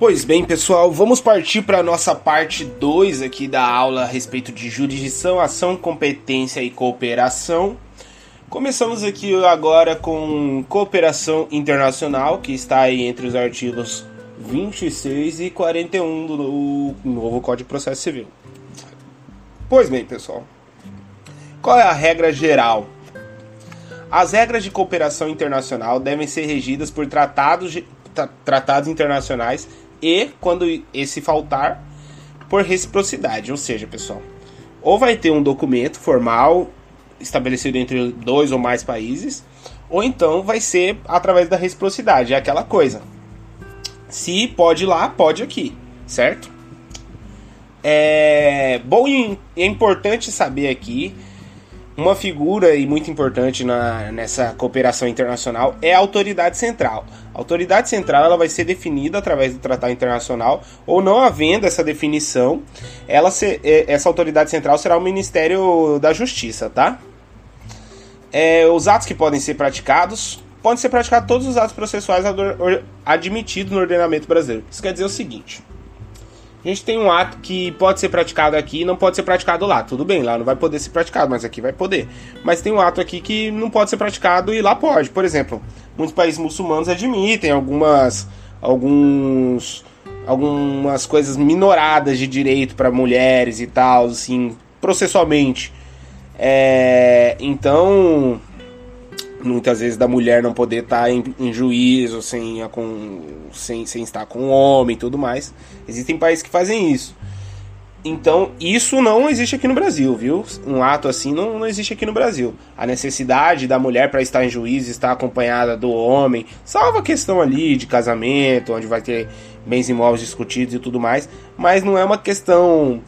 Pois bem, pessoal, vamos partir para a nossa parte 2 aqui da aula a respeito de jurisdição, ação, competência e cooperação. Começamos aqui agora com cooperação internacional, que está aí entre os artigos 26 e 41 do novo Código de Processo Civil. Pois bem, pessoal, qual é a regra geral? As regras de cooperação internacional devem ser regidas por tratados, tratados internacionais e, quando esse faltar, por reciprocidade. Ou seja, pessoal, ou vai ter um documento formal estabelecido entre dois ou mais países, ou então vai ser através da reciprocidade. É aquela coisa. Se pode lá, pode aqui, certo? É bom e é importante saber aqui uma figura e muito importante na, nessa cooperação internacional é a autoridade central. A autoridade central ela vai ser definida através do tratado internacional ou não havendo essa definição, ela se, é, essa autoridade central será o Ministério da Justiça, tá? É, os atos que podem ser praticados podem ser praticados todos os atos processuais admitidos no ordenamento brasileiro. Isso quer dizer o seguinte: a gente tem um ato que pode ser praticado aqui e não pode ser praticado lá. Tudo bem, lá não vai poder ser praticado, mas aqui vai poder. Mas tem um ato aqui que não pode ser praticado e lá pode. Por exemplo, muitos países muçulmanos admitem algumas alguns algumas coisas minoradas de direito para mulheres e tal, assim, processualmente. É, então, muitas vezes da mulher não poder estar tá em, em juízo sem, com, sem, sem estar com o homem e tudo mais. Existem países que fazem isso. Então, isso não existe aqui no Brasil, viu? Um ato assim não, não existe aqui no Brasil. A necessidade da mulher para estar em juízo, estar acompanhada do homem, salva a questão ali de casamento, onde vai ter bens imóveis discutidos e tudo mais, mas não é uma questão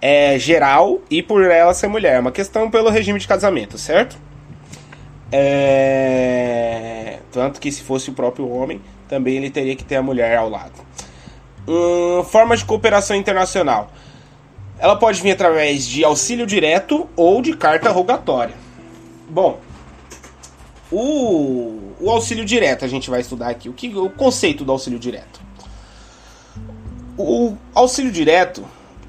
é, geral e por ela ser mulher, é uma questão pelo regime de casamento, certo? É... Tanto que se fosse o próprio homem, também ele teria que ter a mulher ao lado. Hum, forma de cooperação internacional. Ela pode vir através de auxílio direto ou de carta rogatória. Bom, o, o auxílio direto a gente vai estudar aqui. O, que, o conceito do auxílio direto. O auxílio direto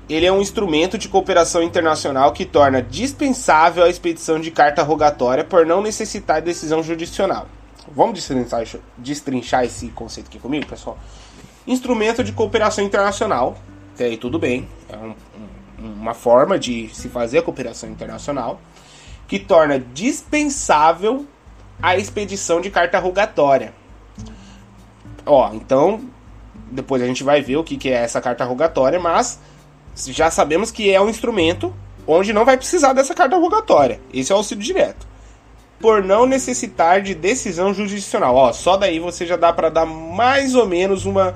ele é um instrumento de cooperação internacional que torna dispensável a expedição de carta rogatória por não necessitar de decisão judicial. Vamos destrinchar, destrinchar esse conceito aqui comigo, pessoal? Instrumento de cooperação internacional, até aí tudo bem, é um, um, uma forma de se fazer a cooperação internacional que torna dispensável a expedição de carta rogatória. Ó, então depois a gente vai ver o que, que é essa carta rogatória, mas já sabemos que é um instrumento onde não vai precisar dessa carta rogatória. Esse é o auxílio direto. Por não necessitar de decisão jurisdicional. Ó, só daí você já dá para dar mais ou menos uma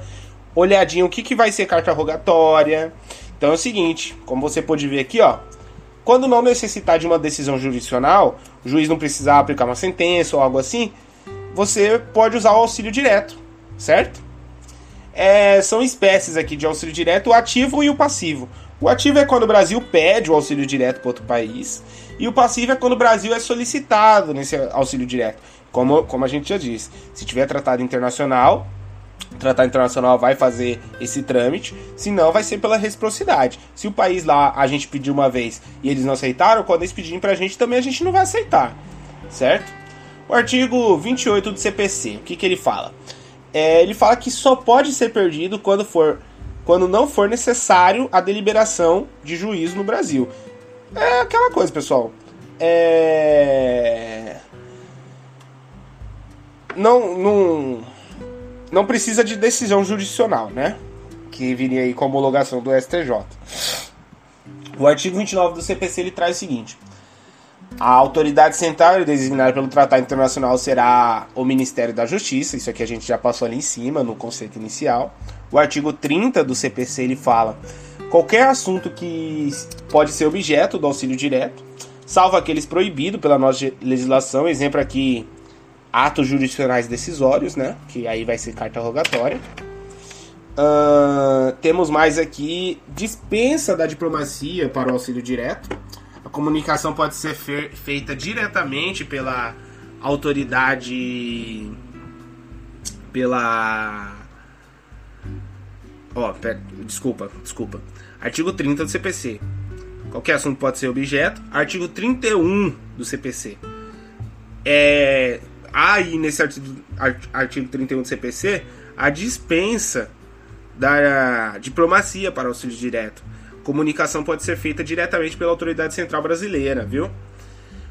olhadinha o que, que vai ser carta rogatória. Então é o seguinte, como você pode ver aqui, ó, quando não necessitar de uma decisão jurisdicional, o juiz não precisar aplicar uma sentença ou algo assim, você pode usar o auxílio direto, certo? É, são espécies aqui de auxílio direto, o ativo e o passivo. O ativo é quando o Brasil pede o auxílio direto para outro país, e o passivo é quando o Brasil é solicitado nesse auxílio direto. Como, como a gente já disse, se tiver tratado internacional, o tratado internacional vai fazer esse trâmite, se não, vai ser pela reciprocidade. Se o país lá a gente pediu uma vez e eles não aceitaram, quando eles pedirem a gente também a gente não vai aceitar, certo? O artigo 28 do CPC, o que, que ele fala? É, ele fala que só pode ser perdido quando for quando não for necessário a deliberação de juízo no Brasil. É aquela coisa, pessoal. É... Não, não, não precisa de decisão jurisdicional, né? Que viria aí com a homologação do STJ. O artigo 29 do CPC ele traz o seguinte: a autoridade central designada pelo Tratado Internacional será o Ministério da Justiça, isso aqui a gente já passou ali em cima no conceito inicial. O artigo 30 do CPC ele fala: qualquer assunto que pode ser objeto do auxílio direto, salvo aqueles proibidos pela nossa legislação, exemplo aqui, atos jurisdicionais decisórios, né? Que aí vai ser carta rogatória. Uh, temos mais aqui dispensa da diplomacia para o auxílio direto comunicação pode ser feita diretamente pela autoridade pela Ó, pera, desculpa, desculpa. Artigo 30 do CPC. Qualquer assunto pode ser objeto. Artigo 31 do CPC. É, aí nesse artigo, artigo 31 do CPC a dispensa da diplomacia para auxílio direto. Comunicação pode ser feita diretamente pela autoridade central brasileira, viu?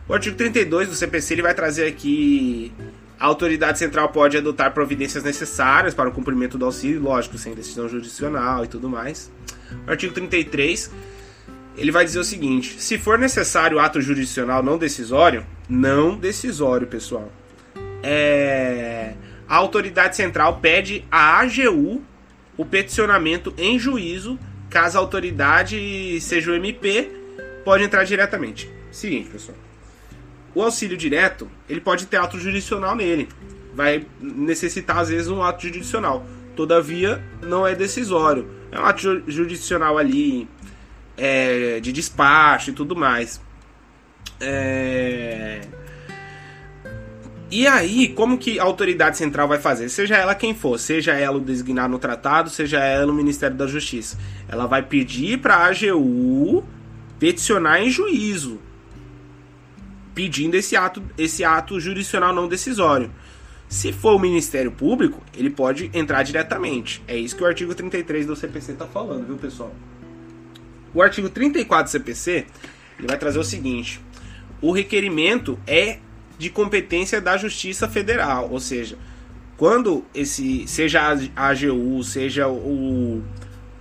O artigo 32 do CPC ele vai trazer aqui a autoridade central pode adotar providências necessárias para o cumprimento do auxílio, lógico, sem decisão judicial e tudo mais. O artigo 33 ele vai dizer o seguinte: se for necessário ato jurisdicional não decisório, não decisório, pessoal, é, a autoridade central pede à AGU o peticionamento em juízo, caso a autoridade seja o MP, pode entrar diretamente. Seguinte, pessoal. O auxílio direto, ele pode ter ato jurisdicional nele. Vai necessitar, às vezes, um ato jurisdicional. Todavia, não é decisório. É um ato jurisdicional ali é, de despacho e tudo mais. É... E aí, como que a autoridade central vai fazer? Seja ela quem for, seja ela o designado no tratado, seja ela o Ministério da Justiça. Ela vai pedir para a AGU peticionar em juízo, pedindo esse ato, esse ato jurisdicional não decisório. Se for o Ministério Público, ele pode entrar diretamente. É isso que o artigo 33 do CPC está falando, viu, pessoal? O artigo 34 do CPC ele vai trazer o seguinte: o requerimento é de competência da Justiça Federal, ou seja, quando esse seja a AGU, seja o,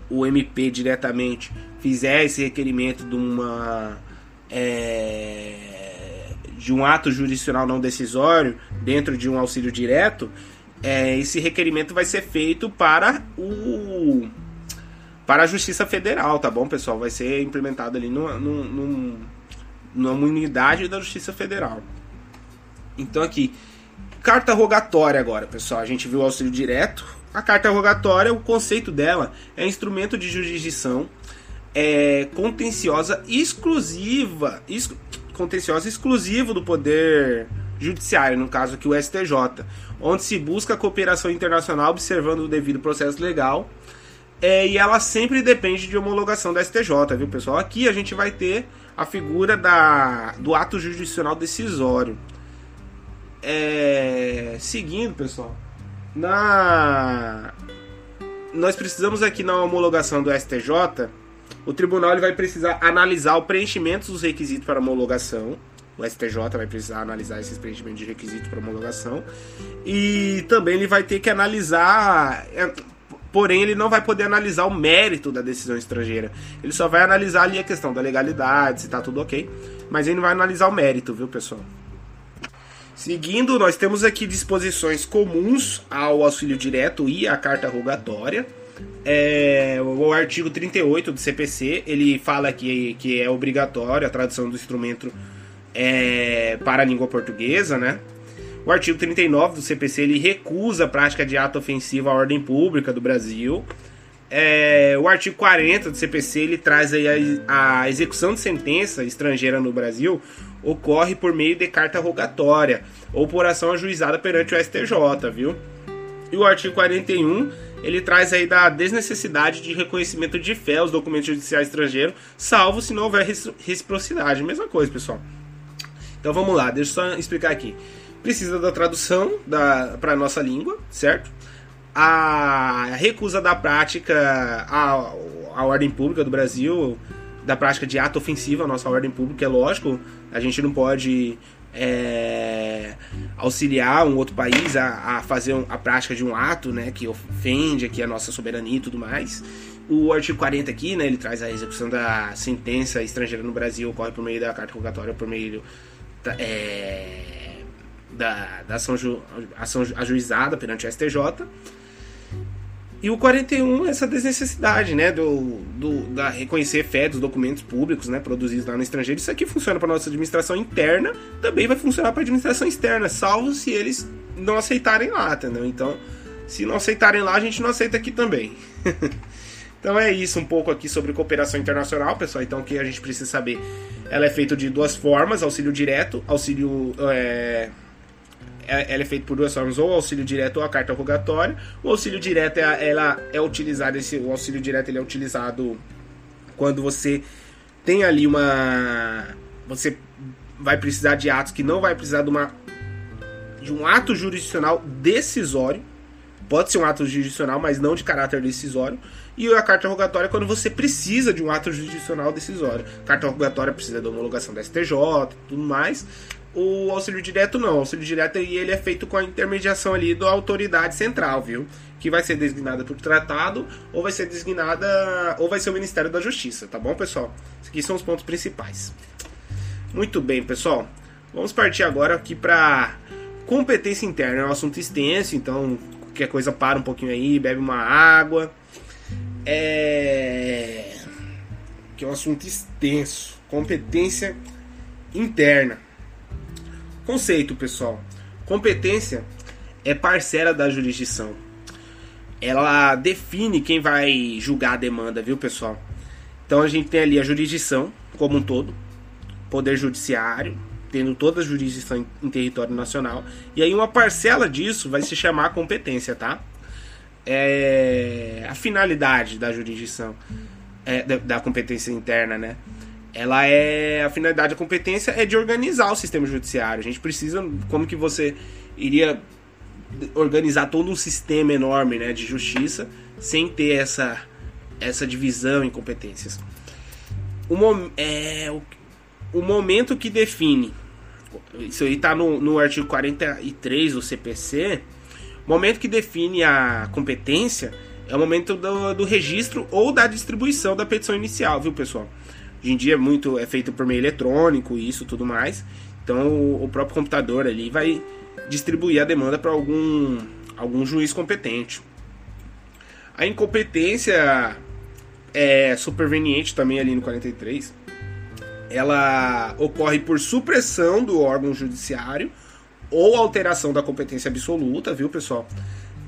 o MP diretamente fizer esse requerimento de uma é, de um ato jurisdicional não decisório dentro de um auxílio direto, é, esse requerimento vai ser feito para o para a Justiça Federal, tá bom, pessoal? Vai ser implementado ali numa, numa, numa unidade da Justiça Federal. Então aqui, carta rogatória agora, pessoal. A gente viu o auxílio direto. A carta rogatória, o conceito dela é instrumento de jurisdição é, contenciosa exclusiva, ex, contenciosa exclusivo do poder judiciário, no caso aqui o STJ, onde se busca a cooperação internacional observando o devido processo legal. É, e ela sempre depende de homologação da STJ, viu pessoal? Aqui a gente vai ter a figura da, do ato jurisdicional decisório. É, seguindo, pessoal, na nós precisamos aqui na homologação do STJ, o tribunal ele vai precisar analisar o preenchimento dos requisitos para homologação. O STJ vai precisar analisar esses preenchimentos de requisitos para homologação. E também ele vai ter que analisar. É, porém, ele não vai poder analisar o mérito da decisão estrangeira. Ele só vai analisar ali a questão da legalidade, se está tudo ok. Mas ele não vai analisar o mérito, viu, pessoal? Seguindo, nós temos aqui disposições comuns ao auxílio direto e à carta rogatória. É, o artigo 38 do CPC, ele fala que, que é obrigatório a tradução do instrumento é, para a língua portuguesa, né? O artigo 39 do CPC, ele recusa a prática de ato ofensivo à ordem pública do Brasil. É, o artigo 40 do CPC, ele traz aí a, a execução de sentença estrangeira no Brasil ocorre por meio de carta rogatória ou por ação ajuizada perante o STJ, viu? E o artigo 41 ele traz aí da desnecessidade de reconhecimento de fé aos documentos judiciais estrangeiros, salvo se não houver reciprocidade. Mesma coisa, pessoal. Então vamos lá, deixa eu só explicar aqui. Precisa da tradução da, para a nossa língua, certo? A recusa da prática à, à ordem pública do Brasil da prática de ato ofensivo à nossa ordem pública, é lógico, a gente não pode é, auxiliar um outro país a, a fazer a prática de um ato né, que ofende aqui a nossa soberania e tudo mais. O artigo 40 aqui, né, ele traz a execução da sentença estrangeira no Brasil, ocorre por meio da carta rogatória, por meio da, é, da, da ação, ju, ação ajuizada perante o STJ. E o 41, essa desnecessidade, né, do, do da reconhecer fé dos documentos públicos, né, produzidos lá no estrangeiro. Isso aqui funciona para nossa administração interna, também vai funcionar para administração externa, salvo se eles não aceitarem lá, entendeu? Então, se não aceitarem lá, a gente não aceita aqui também. então é isso um pouco aqui sobre cooperação internacional, pessoal. Então, o que a gente precisa saber? Ela é feita de duas formas: auxílio direto, auxílio é, ela é feita por duas formas, ou auxílio direto ou a carta rogatória. O auxílio direto é, ela é utilizado, esse, o auxílio direto ele é utilizado quando você tem ali uma. Você vai precisar de atos que não vai precisar de uma de um ato jurisdicional decisório. Pode ser um ato jurisdicional, mas não de caráter decisório. E a carta rogatória é quando você precisa de um ato jurisdicional decisório. Carta rogatória precisa da homologação da STJ tudo mais. O auxílio direto não. O auxílio direto ele é feito com a intermediação ali da autoridade central, viu? Que vai ser designada por tratado ou vai ser designada ou vai ser o Ministério da Justiça, tá bom, pessoal? Esses aqui são os pontos principais. Muito bem, pessoal. Vamos partir agora aqui para competência interna. É um assunto extenso, então qualquer coisa para um pouquinho aí, bebe uma água. É que é um assunto extenso. Competência interna. Conceito, pessoal. Competência é parcela da jurisdição. Ela define quem vai julgar a demanda, viu, pessoal? Então a gente tem ali a jurisdição como um todo, poder judiciário, tendo toda a jurisdição em território nacional, e aí uma parcela disso vai se chamar competência, tá? É a finalidade da jurisdição, é, da, da competência interna, né? Ela é a finalidade da competência é de organizar o sistema judiciário. A gente precisa como que você iria organizar todo um sistema enorme, né, de justiça sem ter essa essa divisão em competências. O, mom, é, o, o momento que define isso aí está no, no artigo 43 do CPC. O momento que define a competência é o momento do, do registro ou da distribuição da petição inicial, viu, pessoal? Hoje em dia é muito é feito por meio eletrônico e isso tudo mais. Então o, o próprio computador ali vai distribuir a demanda para algum algum juiz competente. A incompetência é superveniente também ali no 43. Ela ocorre por supressão do órgão judiciário ou alteração da competência absoluta, viu, pessoal?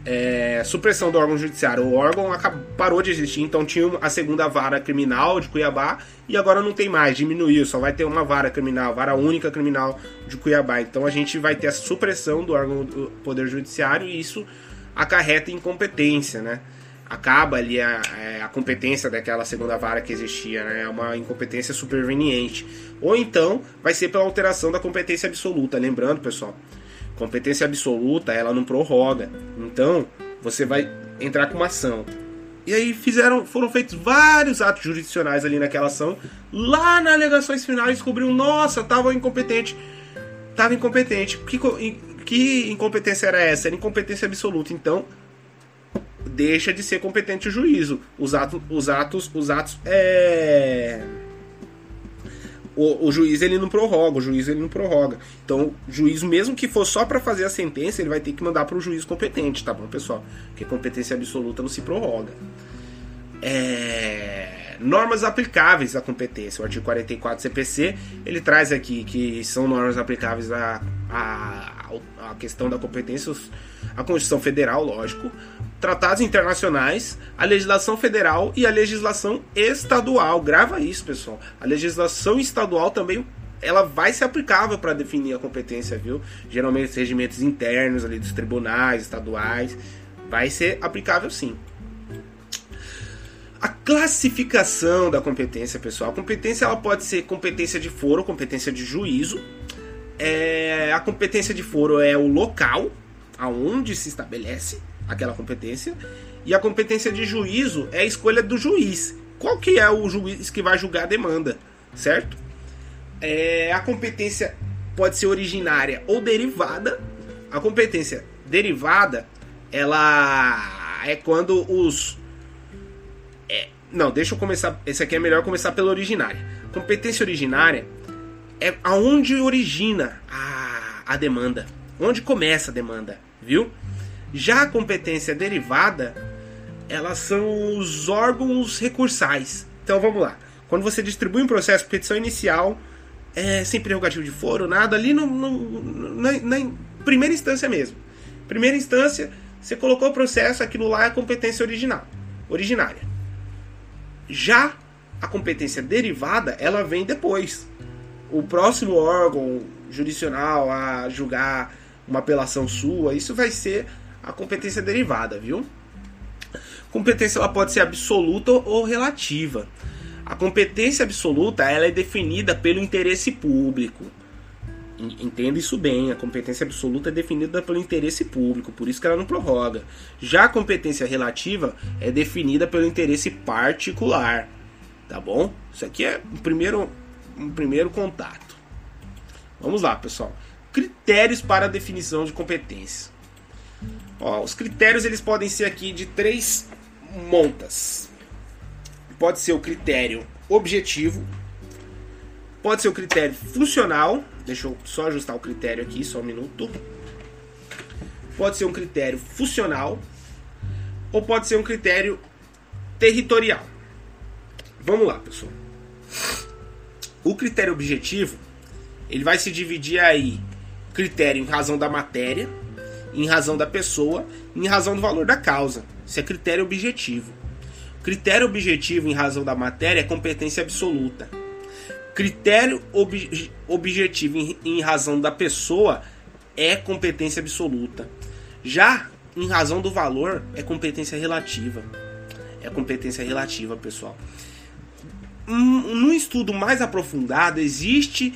É, supressão do órgão judiciário. O órgão acabou, parou de existir, então tinha a segunda vara criminal de Cuiabá e agora não tem mais, diminuiu, só vai ter uma vara criminal, vara única criminal de Cuiabá. Então a gente vai ter a supressão do órgão do Poder Judiciário e isso acarreta incompetência, né? Acaba ali a, é, a competência daquela segunda vara que existia, né? É uma incompetência superveniente. Ou então vai ser pela alteração da competência absoluta. Lembrando, pessoal, Competência absoluta, ela não prorroga. Então, você vai entrar com uma ação. E aí fizeram, foram feitos vários atos jurisdicionais ali naquela ação. Lá nas alegações finais descobriu, nossa, tava incompetente. Tava incompetente. Que, que incompetência era essa? Era incompetência absoluta. Então, deixa de ser competente o juízo. Os atos, os atos, os atos é o, o, juiz ele não prorroga, o juiz ele não prorroga. Então, o juiz, mesmo que for só para fazer a sentença, ele vai ter que mandar para o juiz competente, tá bom, pessoal? Porque competência absoluta não se prorroga. É... Normas aplicáveis à competência. O artigo 44 CPC ele traz aqui que são normas aplicáveis à, à, à questão da competência, a Constituição Federal, lógico, tratados internacionais, a legislação federal e a legislação estadual. Grava isso, pessoal. A legislação estadual também ela vai ser aplicável para definir a competência, viu? Geralmente os regimentos internos ali dos tribunais estaduais vai ser aplicável sim. A classificação da competência, pessoal. A competência ela pode ser competência de foro, competência de juízo. É, a competência de foro é o local aonde se estabelece aquela competência. E a competência de juízo é a escolha do juiz. Qual que é o juiz que vai julgar a demanda, certo? É, a competência pode ser originária ou derivada. A competência derivada, ela é quando os é, não, deixa eu começar. Esse aqui é melhor começar pela originária. Competência originária é aonde origina a, a demanda, onde começa a demanda, viu? Já a competência derivada, elas são os órgãos recursais. Então vamos lá. Quando você distribui um processo petição inicial, é, sem prerrogativo de foro, nada, ali no, no, na, na, primeira instância mesmo. Primeira instância, você colocou o processo, aquilo lá é a competência original, originária. Já a competência derivada, ela vem depois. O próximo órgão jurisdicional a julgar uma apelação sua, isso vai ser a competência derivada, viu? Competência ela pode ser absoluta ou relativa. A competência absoluta ela é definida pelo interesse público. Entenda isso bem, a competência absoluta é definida pelo interesse público, por isso que ela não prorroga. Já a competência relativa é definida pelo interesse particular. Tá bom? Isso aqui é um primeiro, um primeiro contato. Vamos lá, pessoal. Critérios para definição de competência. Ó, os critérios eles podem ser aqui de três montas. Pode ser o critério objetivo, pode ser o critério funcional. Deixa eu só ajustar o critério aqui, só um minuto. Pode ser um critério funcional ou pode ser um critério territorial. Vamos lá, pessoal. O critério objetivo, ele vai se dividir aí critério em razão da matéria, em razão da pessoa, em razão do valor da causa. Isso é critério objetivo. Critério objetivo em razão da matéria é competência absoluta. Critério ob objetivo em, em razão da pessoa é competência absoluta. Já em razão do valor é competência relativa. É competência relativa, pessoal num estudo mais aprofundado, existe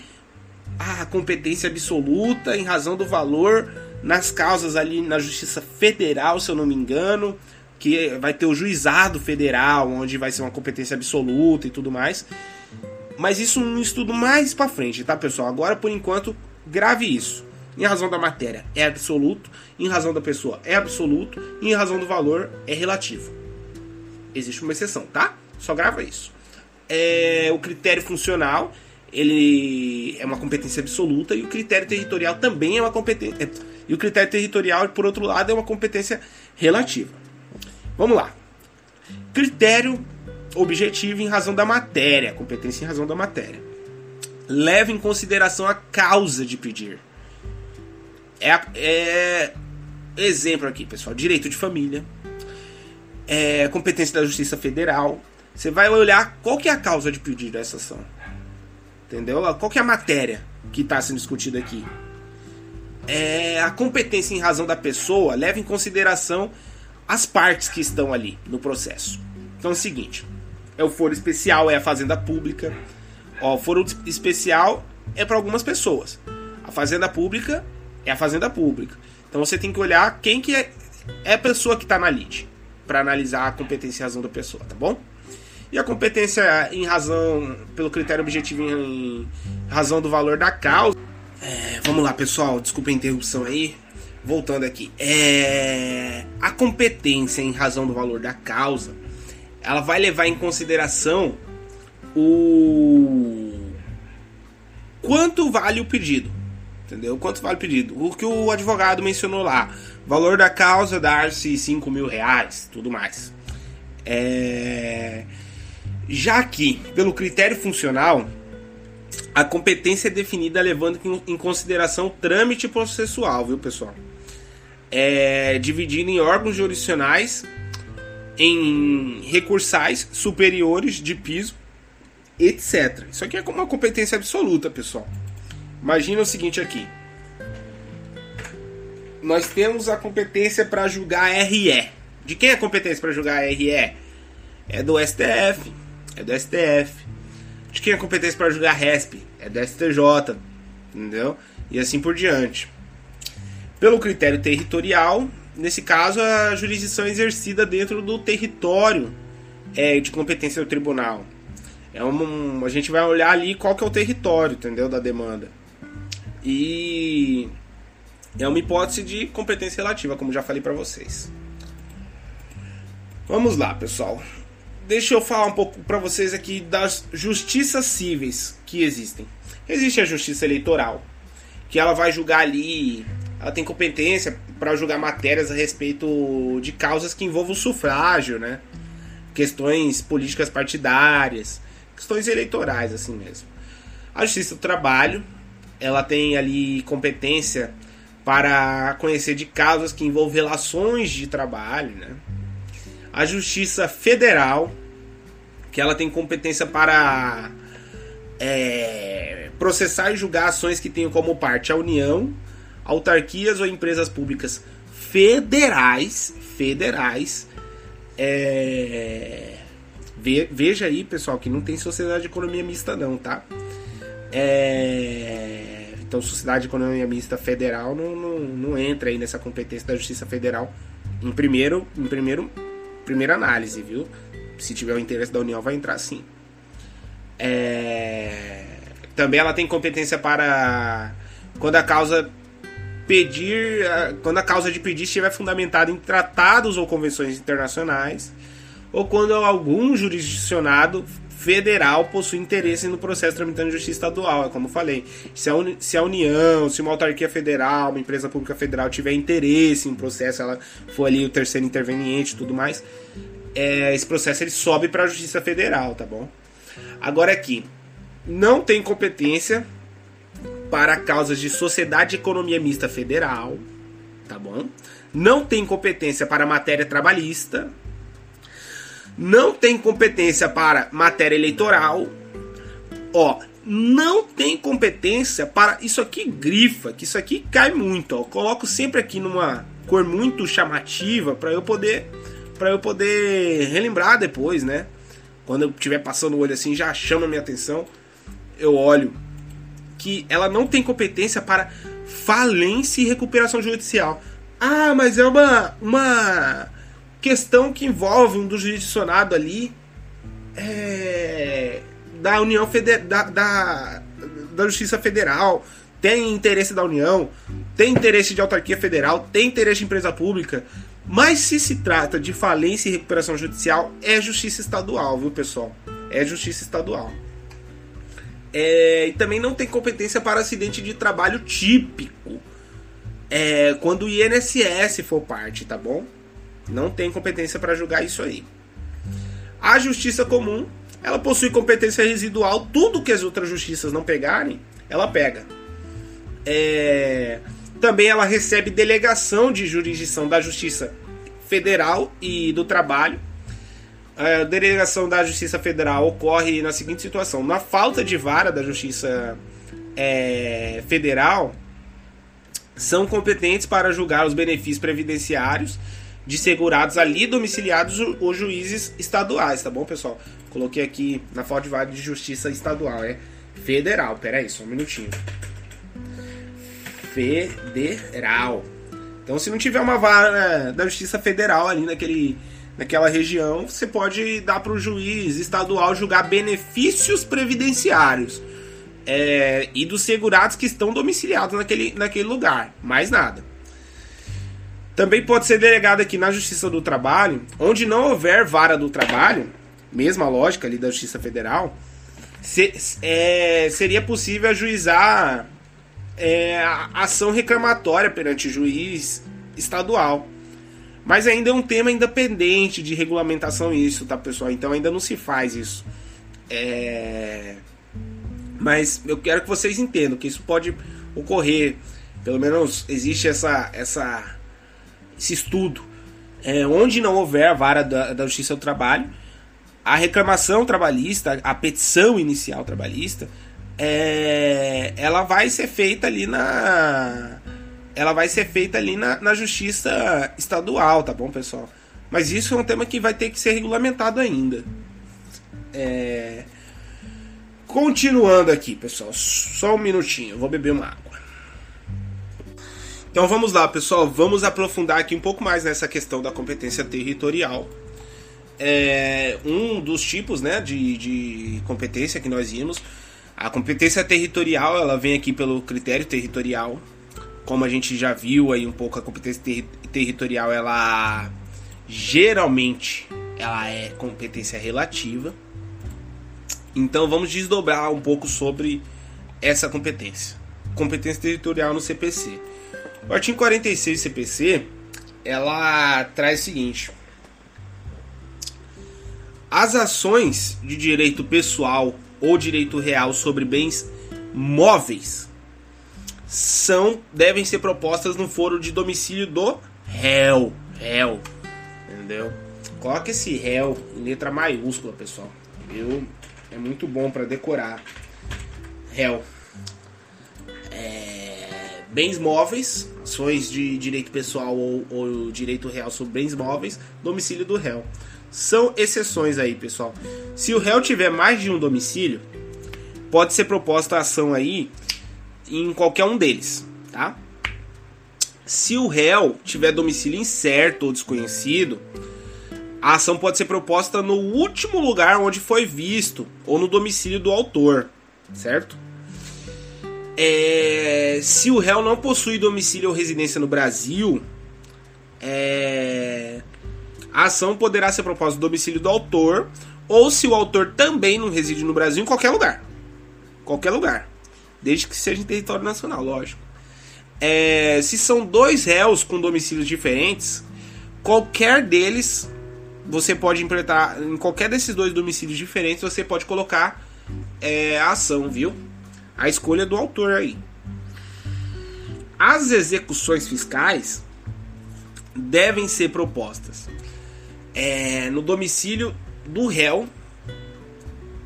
a competência absoluta em razão do valor nas causas ali na Justiça Federal, se eu não me engano, que vai ter o juizado federal, onde vai ser uma competência absoluta e tudo mais. Mas isso num estudo mais para frente, tá, pessoal? Agora, por enquanto, grave isso. Em razão da matéria é absoluto, em razão da pessoa é absoluto, em razão do valor é relativo. Existe uma exceção, tá? Só grava isso é o critério funcional, ele é uma competência absoluta e o critério territorial também é uma competência. E o critério territorial, por outro lado, é uma competência relativa. Vamos lá. Critério objetivo em razão da matéria, competência em razão da matéria. Leva em consideração a causa de pedir. É, é exemplo aqui, pessoal, direito de família, é, competência da Justiça Federal, você vai olhar qual que é a causa de pedir dessa ação. Entendeu? Qual que é a matéria que está sendo discutida aqui? É, a competência em razão da pessoa leva em consideração as partes que estão ali no processo. Então é o seguinte: é o foro especial, é a fazenda pública. Ó, o foro especial é para algumas pessoas. A fazenda pública é a fazenda pública. Então você tem que olhar quem que é, é a pessoa que está na lide para analisar a competência em razão da pessoa, tá bom? E a competência em razão, pelo critério objetivo em razão do valor da causa. É, vamos lá, pessoal, desculpa a interrupção aí. Voltando aqui. É, a competência em razão do valor da causa, ela vai levar em consideração o quanto vale o pedido. Entendeu? Quanto vale o pedido? O que o advogado mencionou lá. Valor da causa dar-se 5 mil reais, tudo mais. É já que, pelo critério funcional, a competência é definida levando em consideração o trâmite processual, viu, pessoal? É dividido em órgãos jurisdicionais, em recursais, superiores, de piso, etc. Isso aqui é uma competência absoluta, pessoal. Imagina o seguinte aqui. Nós temos a competência para julgar RE. De quem é a competência para julgar RE? É do STF é do STF. De quem é competência para julgar RESP? É do STJ, entendeu? E assim por diante. Pelo critério territorial, nesse caso, a jurisdição é exercida dentro do território é, de competência do tribunal. É um, a gente vai olhar ali qual que é o território, entendeu, da demanda. E é uma hipótese de competência relativa, como já falei para vocês. Vamos lá, pessoal deixa eu falar um pouco para vocês aqui das justiças cíveis que existem. Existe a justiça eleitoral, que ela vai julgar ali, ela tem competência para julgar matérias a respeito de causas que envolvam o sufrágio, né? Questões políticas partidárias, questões eleitorais assim mesmo. A justiça do trabalho, ela tem ali competência para conhecer de causas que envolvem relações de trabalho, né? A Justiça Federal, que ela tem competência para é, processar e julgar ações que tenham como parte a União, autarquias ou empresas públicas federais, federais, é, veja aí, pessoal, que não tem sociedade de economia mista não, tá? É, então, sociedade de economia mista federal não, não, não entra aí nessa competência da Justiça Federal em primeiro, em primeiro, primeira análise, viu? Se tiver o interesse da União, vai entrar sim. É, também ela tem competência para quando a causa pedir, quando a causa de pedir estiver fundamentada em tratados ou convenções internacionais, ou quando algum jurisdicionado federal possui interesse no processo tramitando justiça estadual, é como eu falei. Se a, se a União, se uma autarquia federal, uma empresa pública federal tiver interesse em processo, ela for ali o terceiro interveniente e tudo mais, é, esse processo ele sobe para a Justiça Federal, tá bom? Agora aqui, não tem competência para causas de sociedade e economia mista federal, tá bom? Não tem competência para matéria trabalhista, não tem competência para matéria eleitoral, ó, não tem competência para isso aqui grifa, que isso aqui cai muito, ó. Coloco sempre aqui numa cor muito chamativa para eu poder para eu poder relembrar depois, né? Quando eu estiver passando o olho assim, já chama minha atenção. Eu olho que ela não tem competência para falência e recuperação judicial. Ah, mas é uma, uma questão que envolve um do jurisdicionado ali é, da União Federal, da, da, da Justiça Federal, tem interesse da União, tem interesse de autarquia federal, tem interesse de empresa pública. Mas se se trata de falência e recuperação judicial, é justiça estadual, viu, pessoal? É justiça estadual. É, e também não tem competência para acidente de trabalho típico. É, quando o INSS for parte, tá bom? Não tem competência para julgar isso aí. A justiça comum, ela possui competência residual, tudo que as outras justiças não pegarem, ela pega. É, também ela recebe delegação de jurisdição da Justiça Federal e do Trabalho. A delegação da Justiça Federal ocorre na seguinte situação: na falta de vara da Justiça é, Federal, são competentes para julgar os benefícios previdenciários de segurados ali domiciliados os juízes estaduais, tá bom, pessoal? Coloquei aqui na falta de de justiça estadual, é federal. Pera aí, só um minutinho federal. Então, se não tiver uma vara da Justiça Federal ali naquele, naquela região, você pode dar para o juiz estadual julgar benefícios previdenciários é, e dos segurados que estão domiciliados naquele, naquele lugar. Mais nada. Também pode ser delegado aqui na Justiça do Trabalho, onde não houver vara do trabalho, mesma lógica ali da Justiça Federal, se, é, seria possível ajuizar é, ação reclamatória perante juiz estadual. Mas ainda é um tema independente de regulamentação isso, tá, pessoal? Então ainda não se faz isso. É... Mas eu quero que vocês entendam que isso pode ocorrer. Pelo menos existe essa, essa, esse estudo. É, onde não houver a vara da, da Justiça do Trabalho, a reclamação trabalhista, a petição inicial trabalhista, é, ela vai ser feita ali na. Ela vai ser feita ali na, na justiça estadual, tá bom, pessoal? Mas isso é um tema que vai ter que ser regulamentado ainda. É... Continuando aqui, pessoal, só um minutinho, vou beber uma água. Então vamos lá, pessoal, vamos aprofundar aqui um pouco mais nessa questão da competência territorial. É, um dos tipos né, de, de competência que nós vimos a competência territorial, ela vem aqui pelo critério territorial. Como a gente já viu aí um pouco, a competência ter territorial, ela geralmente ela é competência relativa. Então vamos desdobrar um pouco sobre essa competência. Competência territorial no CPC. O artigo 46 do CPC, ela traz o seguinte: As ações de direito pessoal ou direito real sobre bens móveis são devem ser propostas no foro de domicílio do réu, réu, entendeu? Coloca esse réu em letra maiúscula, pessoal. Eu é muito bom para decorar. Réu. É, bens móveis, ações de direito pessoal ou, ou direito real sobre bens móveis, domicílio do réu. São exceções aí, pessoal. Se o réu tiver mais de um domicílio, pode ser proposta a ação aí em qualquer um deles, tá? Se o réu tiver domicílio incerto ou desconhecido, a ação pode ser proposta no último lugar onde foi visto ou no domicílio do autor, certo? É, se o réu não possui domicílio ou residência no Brasil, é, a ação poderá ser proposta no domicílio do autor ou se o autor também não reside no Brasil, em qualquer lugar. Qualquer lugar. Desde que seja em território nacional, lógico. É, se são dois réus com domicílios diferentes, qualquer deles você pode implementar em qualquer desses dois domicílios diferentes, você pode colocar é, a ação, viu? A escolha do autor aí. As execuções fiscais devem ser propostas é, no domicílio do réu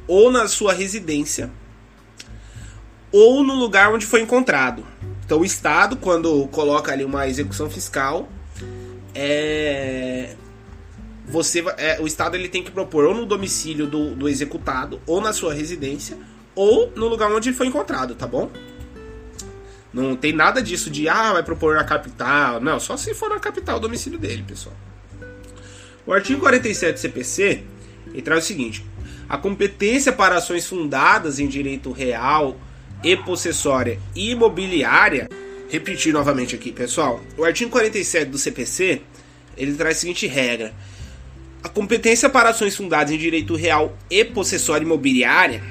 ou na sua residência ou no lugar onde foi encontrado. Então o Estado, quando coloca ali uma execução fiscal, é, você é, o Estado ele tem que propor ou no domicílio do, do executado, ou na sua residência, ou no lugar onde foi encontrado, tá bom? Não tem nada disso de, ah, vai propor na capital. Não, só se for na capital o domicílio dele, pessoal. O artigo 47 do CPC ele traz o seguinte: a competência para ações fundadas em direito real e possessória imobiliária. Repetir novamente aqui, pessoal. O artigo 47 do CPC ele traz a seguinte regra: a competência para ações fundadas em direito real e possessória imobiliária,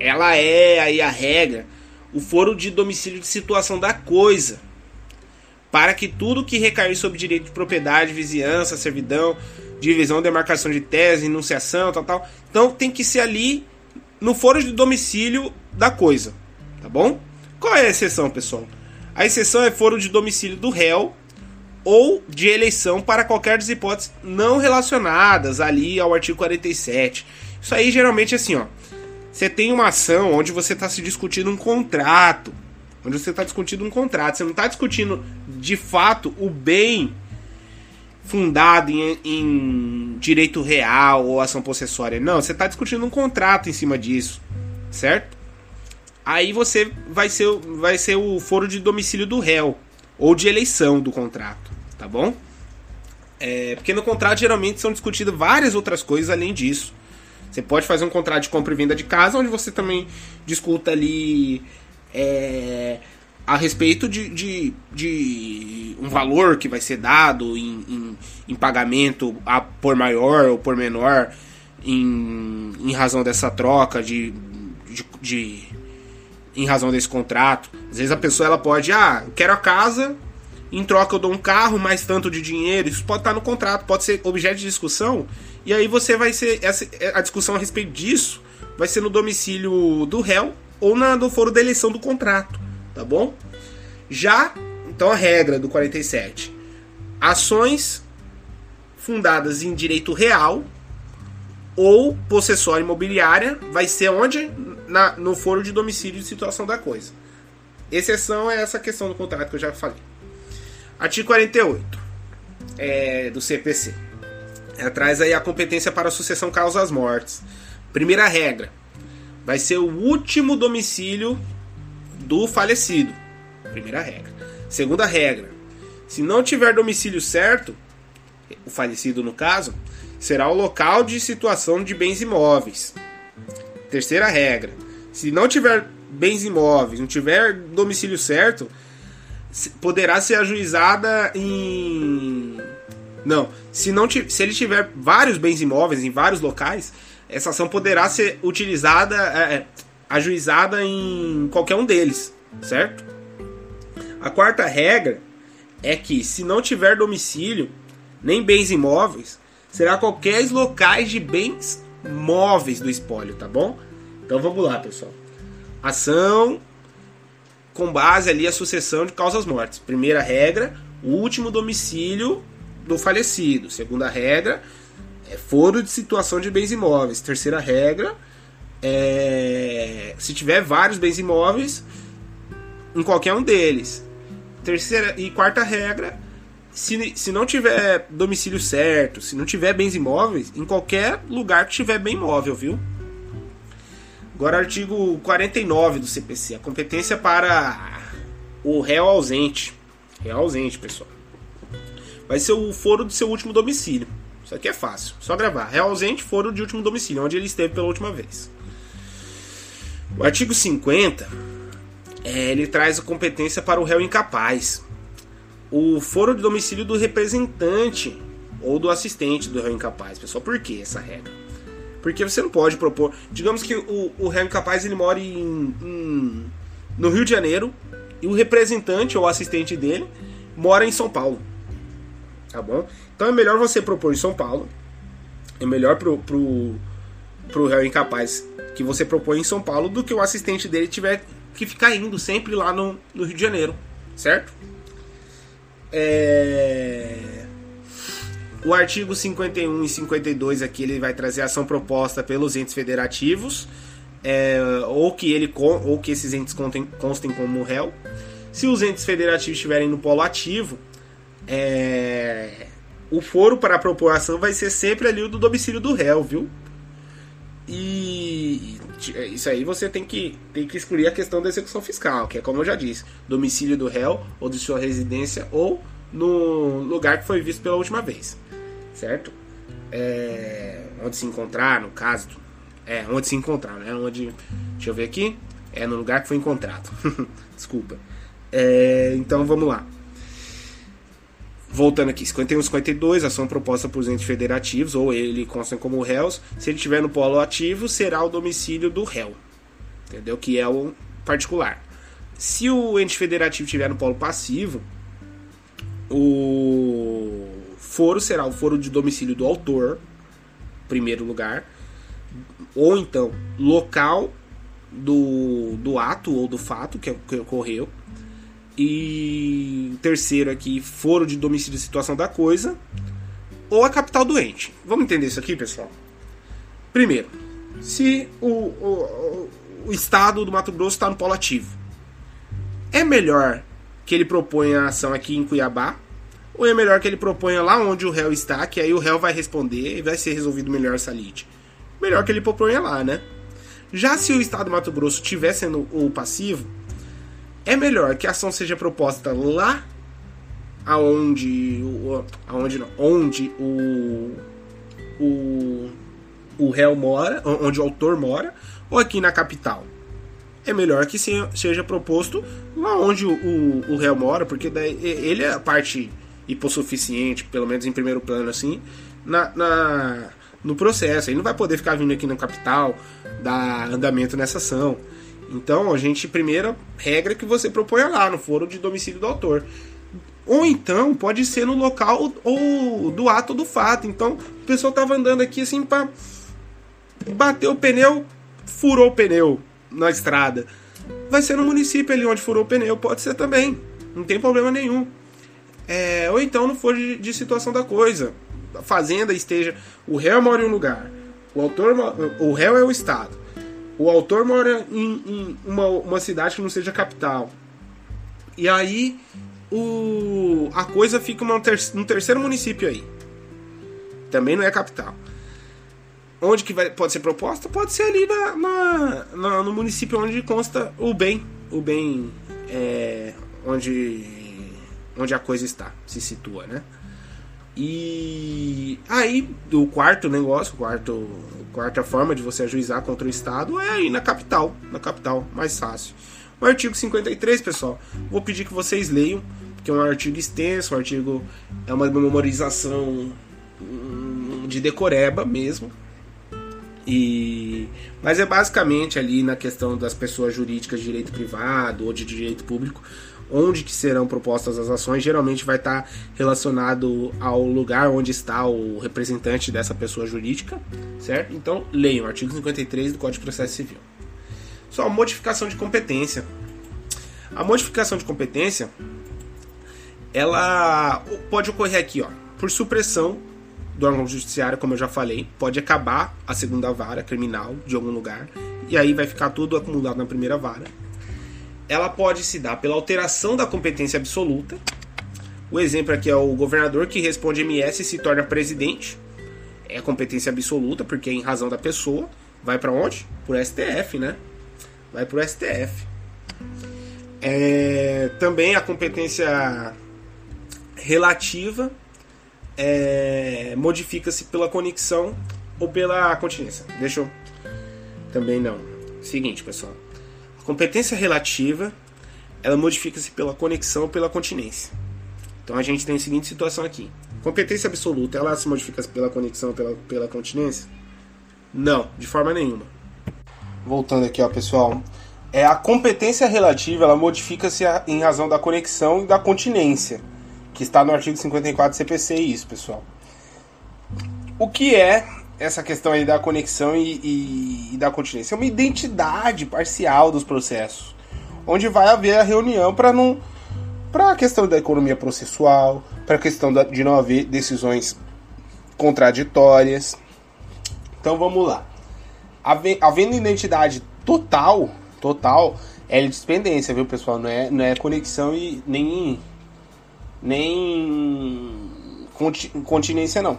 ela é aí a regra, o foro de domicílio de situação da coisa, para que tudo que recair sobre direito de propriedade, vizinhança, servidão, divisão, demarcação de tese, enunciação, tal, tal, então tem que ser ali no foro de domicílio da coisa, tá bom? Qual é a exceção, pessoal? A exceção é foro de domicílio do réu ou de eleição para qualquer das hipóteses não relacionadas ali ao artigo 47. Isso aí geralmente é assim, ó. Você tem uma ação onde você está se discutindo um contrato, onde você está discutindo um contrato, você não está discutindo de fato o bem fundado em, em, direito real ou ação possessória. Não, você está discutindo um contrato em cima disso, certo? Aí você vai ser, vai ser o foro de domicílio do réu ou de eleição do contrato, tá bom? É, porque no contrato geralmente são discutidas várias outras coisas além disso. Você pode fazer um contrato de compra e venda de casa, onde você também discuta ali é, a respeito de, de, de, um valor que vai ser dado em, em, em, pagamento a por maior ou por menor em, em razão dessa troca de, de, de em razão desse contrato. Às vezes a pessoa ela pode, ah, eu quero a casa, em troca eu dou um carro, mais tanto de dinheiro. Isso pode estar no contrato, pode ser objeto de discussão. E aí você vai ser essa, a discussão a respeito disso vai ser no domicílio do réu ou na do foro da eleição do contrato, tá bom? Já, então a regra do 47. Ações fundadas em direito real ou possessória imobiliária vai ser onde? Na, no foro de domicílio de situação da coisa. Exceção é essa questão do contrato que eu já falei. Artigo 48 é, do CPC. É, traz aí a competência para a sucessão causas mortes. Primeira regra. Vai ser o último domicílio do falecido. Primeira regra. Segunda regra. Se não tiver domicílio certo, o falecido no caso, será o local de situação de bens imóveis. Terceira regra: se não tiver bens imóveis, não tiver domicílio certo, poderá ser ajuizada em não, se não se ele tiver vários bens imóveis em vários locais, essa ação poderá ser utilizada, é, é ajuizada em qualquer um deles, certo? A quarta regra é que se não tiver domicílio nem bens imóveis, será qualquer locais de bens móveis do espólio, tá bom? Então vamos lá, pessoal. Ação com base ali a sucessão de causas mortes. Primeira regra, o último domicílio do falecido. Segunda regra, é foro de situação de bens imóveis. Terceira regra, é, se tiver vários bens imóveis, em qualquer um deles. Terceira e quarta regra, se, se não tiver domicílio certo, se não tiver bens imóveis, em qualquer lugar que tiver bem imóvel, viu? Agora, artigo 49 do CPC, a competência para o réu ausente. Réu ausente, pessoal. Vai ser o foro do seu último domicílio. Isso aqui é fácil, só gravar. Réu ausente, foro de último domicílio, onde ele esteve pela última vez. O artigo 50, é, ele traz a competência para o réu incapaz. O foro de domicílio do representante ou do assistente do réu incapaz. Pessoal, por que essa regra? Porque você não pode propor. Digamos que o, o réu incapaz ele mora em, em, no Rio de Janeiro e o representante ou assistente dele mora em São Paulo. Tá bom? Então é melhor você propor em São Paulo. É melhor pro, pro, pro réu incapaz que você propõe em São Paulo do que o assistente dele tiver que ficar indo sempre lá no, no Rio de Janeiro, certo? É... O artigo 51 e 52 aqui ele vai trazer ação proposta pelos entes federativos, é, ou que ele ou que esses entes contem, constem como réu. Se os entes federativos estiverem no polo ativo, é, o foro para a propor ação vai ser sempre ali o do domicílio do réu, viu? E isso aí você tem que, tem que excluir a questão da execução fiscal, que é como eu já disse, domicílio do réu ou de sua residência ou no lugar que foi visto pela última vez, certo? É, onde se encontrar, no caso, é onde se encontrar, né? Onde, deixa eu ver aqui, é no lugar que foi encontrado. Desculpa. É, então vamos lá. Voltando aqui, 51 52, ação proposta por entes federativos, ou ele constam como réus. Se ele estiver no polo ativo, será o domicílio do réu. Entendeu? Que é o particular. Se o ente federativo estiver no polo passivo, o foro será o foro de domicílio do autor, primeiro lugar, ou então local do, do ato ou do fato que, que ocorreu, e terceiro aqui, foro de domicílio de situação da coisa. Ou a capital doente. Vamos entender isso aqui, pessoal? Primeiro, se o, o, o estado do Mato Grosso está no polo ativo, é melhor que ele proponha a ação aqui em Cuiabá? Ou é melhor que ele proponha lá onde o réu está, que aí o réu vai responder e vai ser resolvido melhor essa lite? Melhor que ele proponha lá, né? Já se o estado do Mato Grosso estiver sendo o passivo, é melhor que a ação seja proposta lá aonde aonde não, onde o o o réu mora, onde o autor mora, ou aqui na capital. É melhor que seja proposto lá onde o, o, o réu mora, porque daí ele é a parte hipossuficiente, pelo menos em primeiro plano assim, na, na no processo. Ele não vai poder ficar vindo aqui na capital dar andamento nessa ação. Então, a gente, primeira regra que você propõe lá, no foro de domicílio do autor. Ou então, pode ser no local ou do ato do fato. Então, o pessoal tava andando aqui assim para bater o pneu, furou o pneu na estrada. Vai ser no município ali onde furou o pneu, pode ser também. Não tem problema nenhum. É, ou então no foro de, de situação da coisa. A fazenda esteja. O réu mora em um lugar. O autor. O réu é o Estado o autor mora em, em uma, uma cidade que não seja capital. E aí o, a coisa fica num, ter, num terceiro município aí. Também não é capital. Onde que vai, pode ser proposta? Pode ser ali na, na, na no município onde consta o bem. O bem é, onde, onde a coisa está, se situa, né? E aí, o quarto negócio, quarto, quarta forma de você ajuizar contra o Estado é aí na capital, na capital, mais fácil. O artigo 53, pessoal, vou pedir que vocês leiam, porque é um artigo extenso, artigo é uma memorização hum, de decoreba mesmo. E mas é basicamente ali na questão das pessoas jurídicas de direito privado ou de direito público, onde que serão propostas as ações, geralmente vai estar relacionado ao lugar onde está o representante dessa pessoa jurídica, certo? Então, leiam, artigo 53 do Código de Processo Civil. Só a modificação de competência. A modificação de competência, ela pode ocorrer aqui, ó, por supressão do órgão judiciário, como eu já falei, pode acabar a segunda vara criminal de algum lugar, e aí vai ficar tudo acumulado na primeira vara ela pode se dar pela alteração da competência absoluta. O exemplo aqui é o governador que responde MS e se torna presidente. É competência absoluta, porque é em razão da pessoa. Vai para onde? Pro STF, né? Vai pro STF. É, também a competência relativa é, modifica-se pela conexão ou pela continência. Deixa eu. Também não. Seguinte, pessoal. Competência relativa ela modifica-se pela conexão ou pela continência. Então a gente tem a seguinte situação aqui. Competência absoluta, ela se modifica pela conexão ou pela, pela continência? Não, de forma nenhuma. Voltando aqui, ó, pessoal. É a competência relativa, ela modifica-se em razão da conexão e da continência, que está no artigo 54 do CPC, isso, pessoal. O que é essa questão aí da conexão e, e, e, da continência. É uma identidade parcial dos processos, onde vai haver a reunião para não para a questão da economia processual, para a questão da, de não haver decisões contraditórias. Então vamos lá. Havendo identidade total, total, é dependência, viu, pessoal? Não é, não é conexão e nem nem continência não.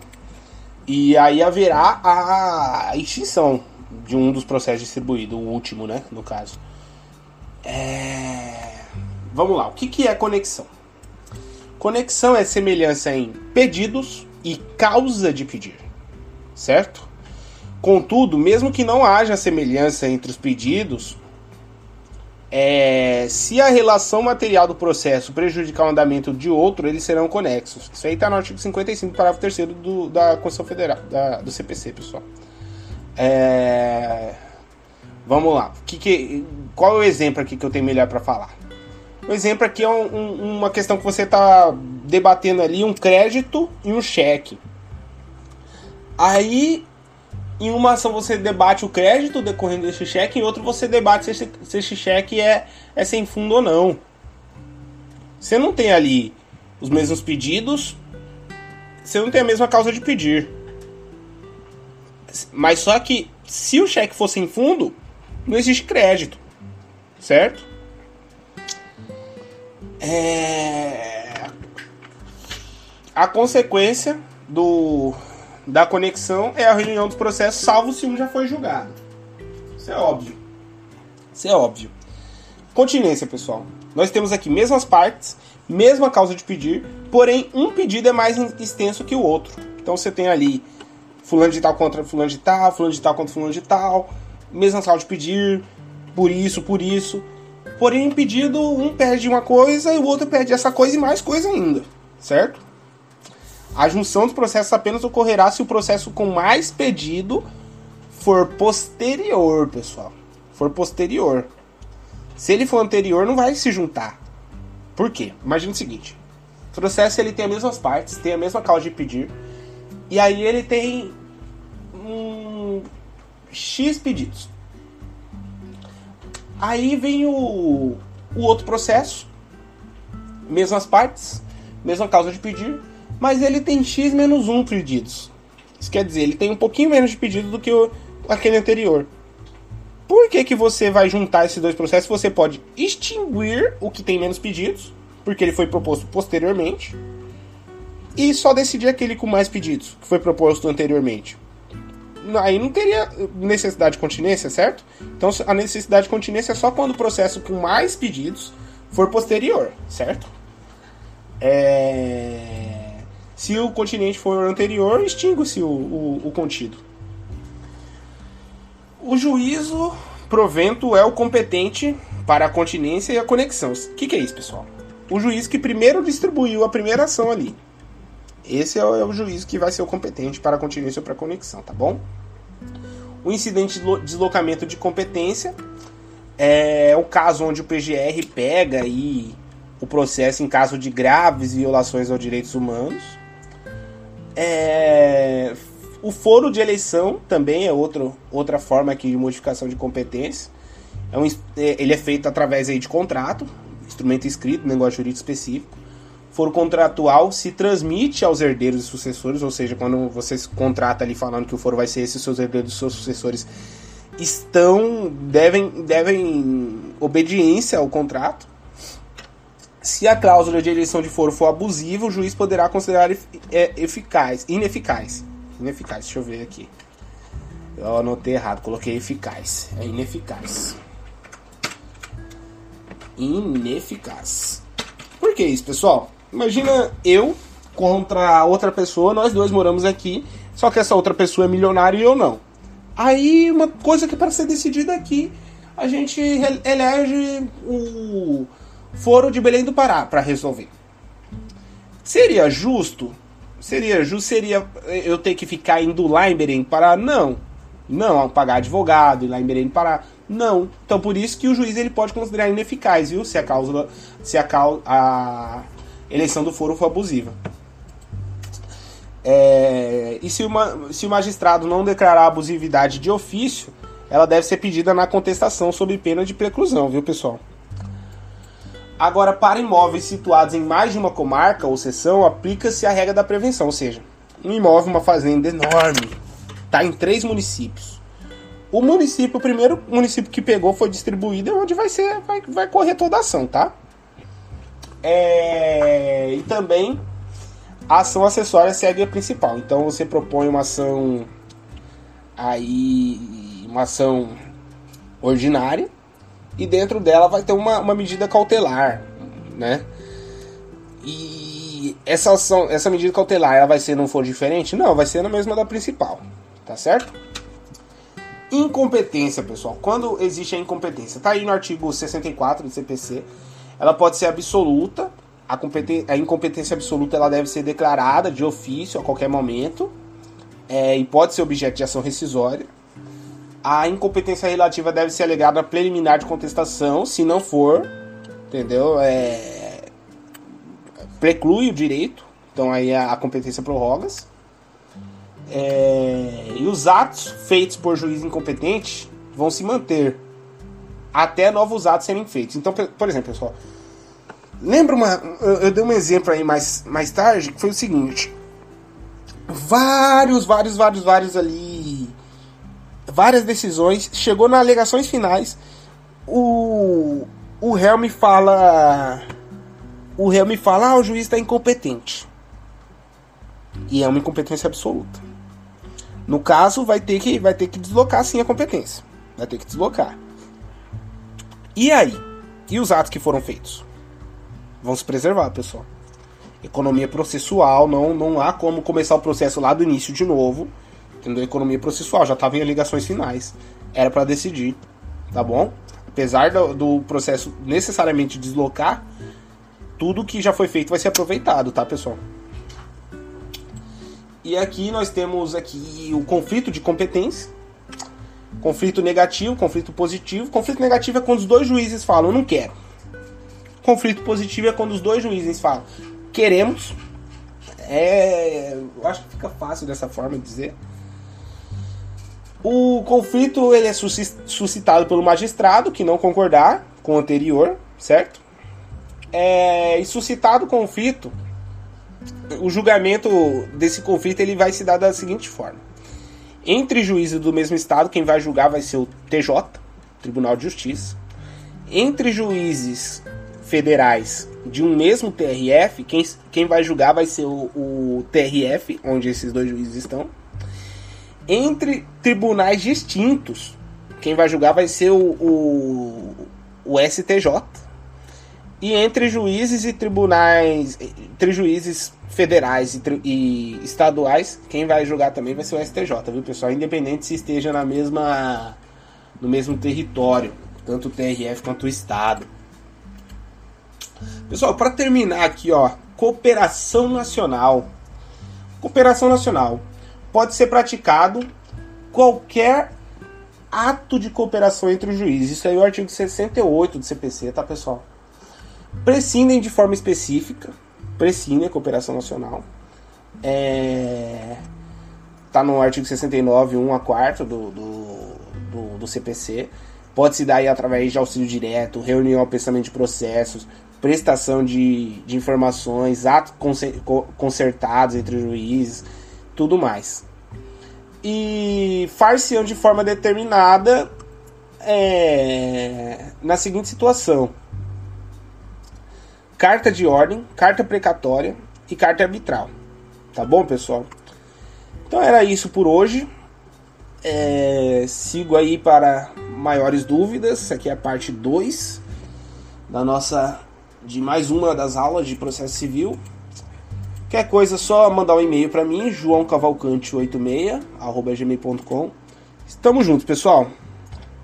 E aí haverá a extinção de um dos processos distribuídos, o último, né, no caso. É... Vamos lá, o que, que é conexão? Conexão é semelhança em pedidos e causa de pedir, certo? Contudo, mesmo que não haja semelhança entre os pedidos, é, se a relação material do processo prejudicar o andamento de outro, eles serão conexos. Isso aí está no artigo 55, parágrafo 3 do, da Constituição Federal, da, do CPC, pessoal. É, vamos lá. Que que, qual é o exemplo aqui que eu tenho melhor para falar? O exemplo aqui é um, um, uma questão que você está debatendo ali, um crédito e um cheque. Aí em uma ação você debate o crédito decorrendo desse cheque, em outro você debate se esse, se cheque é, é sem fundo ou não. Você não tem ali os mesmos pedidos, você não tem a mesma causa de pedir. Mas só que se o cheque fosse em fundo, não existe crédito, certo? É... A consequência do da conexão é a reunião dos processos, salvo se um já foi julgado. Isso é óbvio. Isso é óbvio. Continência, pessoal. Nós temos aqui mesmas partes, mesma causa de pedir, porém um pedido é mais extenso que o outro. Então você tem ali fulano de tal contra fulano de tal, fulano de tal contra fulano de tal, mesma causa de pedir, por isso, por isso. Porém, em pedido, um pede uma coisa e o outro pede essa coisa e mais coisa ainda, certo? A junção dos processos apenas ocorrerá se o processo com mais pedido for posterior, pessoal. For posterior. Se ele for anterior, não vai se juntar. Por quê? Imagina o seguinte: o processo ele tem as mesmas partes, tem a mesma causa de pedir, e aí ele tem um X pedidos. Aí vem o, o outro processo, mesmas partes, mesma causa de pedir, mas ele tem x menos 1 pedidos. Isso quer dizer, ele tem um pouquinho menos de pedido do que o, aquele anterior. Por que, que você vai juntar esses dois processos? Você pode extinguir o que tem menos pedidos, porque ele foi proposto posteriormente, e só decidir aquele com mais pedidos, que foi proposto anteriormente. Aí não teria necessidade de continência, certo? Então a necessidade de continência é só quando o processo com mais pedidos for posterior, certo? É... Se o continente for anterior, extingue-se o, o, o contido. O juízo provento é o competente para a continência e a conexão. O que, que, é isso, pessoal? O juiz que primeiro distribuiu a primeira ação ali. Esse é o, é o juiz que vai ser o competente para a continência ou para a conexão, tá bom? O incidente de deslocamento de competência é o caso onde o PGR pega aí o processo em caso de graves violações aos direitos humanos é, o foro de eleição também é outro, outra forma aqui de modificação de competência. É um, é, ele é feito através aí de contrato, instrumento escrito, negócio jurídico específico. Foro contratual se transmite aos herdeiros e sucessores, ou seja, quando você contrata ali falando que o foro vai ser esse, seus herdeiros e seus sucessores estão devem devem obediência ao contrato. Se a cláusula de eleição de foro for abusiva, o juiz poderá considerar é, eficaz, ineficaz. Ineficaz, deixa eu ver aqui. Eu anotei errado, coloquei eficaz. É ineficaz. Ineficaz. Por que isso, pessoal? Imagina eu contra outra pessoa, nós dois moramos aqui, só que essa outra pessoa é milionária e eu não. Aí, uma coisa que é para ser decidida aqui, a gente elege o Foro de Belém do Pará para resolver. Seria justo? Seria justo? Seria eu ter que ficar indo lá em Belém do Pará? Não. Não, pagar advogado, ir lá em Belém do Pará. Não. Então por isso que o juiz ele pode considerar ineficaz, viu? Se a causa, se a, a eleição do foro for abusiva. É, e se, uma, se o magistrado não declarar abusividade de ofício, ela deve ser pedida na contestação sob pena de preclusão, viu pessoal? Agora, para imóveis situados em mais de uma comarca ou seção, aplica-se a regra da prevenção, ou seja, um imóvel, uma fazenda enorme, está em três municípios. O município, o primeiro município que pegou foi distribuído, é onde vai ser, vai, vai correr toda a ação, tá? É, e também a ação acessória segue a principal. Então você propõe uma ação aí, uma ação ordinária e dentro dela vai ter uma, uma medida cautelar, né? E essa ação, essa medida cautelar, ela vai ser não for diferente? Não, vai ser na mesma da principal, tá certo? Incompetência, pessoal. Quando existe a incompetência, tá aí no artigo 64 do CPC, ela pode ser absoluta. A, a incompetência absoluta ela deve ser declarada de ofício a qualquer momento é, e pode ser objeto de ação rescisória a incompetência relativa deve ser alegada preliminar de contestação, se não for, entendeu? É, preclui o direito, então aí a, a competência prorroga-se. É, e os atos feitos por juiz incompetente vão se manter até novos atos serem feitos. Então, por exemplo, pessoal, lembra uma. Eu, eu dei um exemplo aí mais, mais tarde que foi o seguinte: vários, vários, vários, vários ali várias decisões, chegou nas alegações finais, o, o réu me fala. O réu me fala, ah, o juiz está incompetente. E é uma incompetência absoluta. No caso, vai ter que, vai ter que deslocar sim a competência. Vai ter que deslocar. E aí? E os atos que foram feitos? Vão se preservar, pessoal. Economia processual, não, não há como começar o processo lá do início de novo entendeu? Economia processual, já estava em alegações finais. Era para decidir, tá bom? Apesar do, do, processo necessariamente deslocar, tudo que já foi feito vai ser aproveitado, tá, pessoal? E aqui nós temos aqui o conflito de competência, conflito negativo, conflito positivo. Conflito negativo é quando os dois juízes falam, não quero. Conflito positivo é quando os dois juízes falam, queremos. É, eu acho que fica fácil dessa forma de dizer. O conflito ele é suscitado pelo magistrado que não concordar com o anterior, certo? É, e suscitado o conflito, o julgamento desse conflito ele vai se dar da seguinte forma: entre juízes do mesmo estado, quem vai julgar vai ser o TJ, Tribunal de Justiça. Entre juízes federais de um mesmo TRF, quem, quem vai julgar vai ser o, o TRF, onde esses dois juízes estão entre tribunais distintos. Quem vai julgar vai ser o, o, o STJ. E entre juízes e tribunais, entre juízes federais e, e, estaduais, quem vai julgar também vai ser o STJ, viu, pessoal? Independente se esteja na mesma no mesmo território, tanto o TRF quanto o estado. Pessoal, para terminar aqui, ó, cooperação nacional. Cooperação nacional pode ser praticado qualquer ato de cooperação entre os juízes. Isso aí é o artigo 68 do CPC, tá, pessoal? Prescindem de forma específica, prescindem a cooperação nacional. É... Tá no artigo 69, 1 a 4 do, do, do, do CPC. Pode se dar aí através de auxílio direto, reunião ao pensamento de processos, prestação de, de informações, atos concertados entre juízes, tudo mais. e far-se de forma determinada é, na seguinte situação: carta de ordem, carta precatória e carta arbitral. Tá bom, pessoal? Então era isso por hoje. É, sigo aí para maiores dúvidas. Aqui é a parte 2 da nossa de mais uma das aulas de processo civil. Quer coisa, só mandar um e-mail para mim, joãocavalcante86@gmail.com. Estamos juntos, pessoal.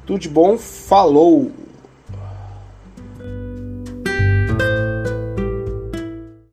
Tudo de bom. Falou.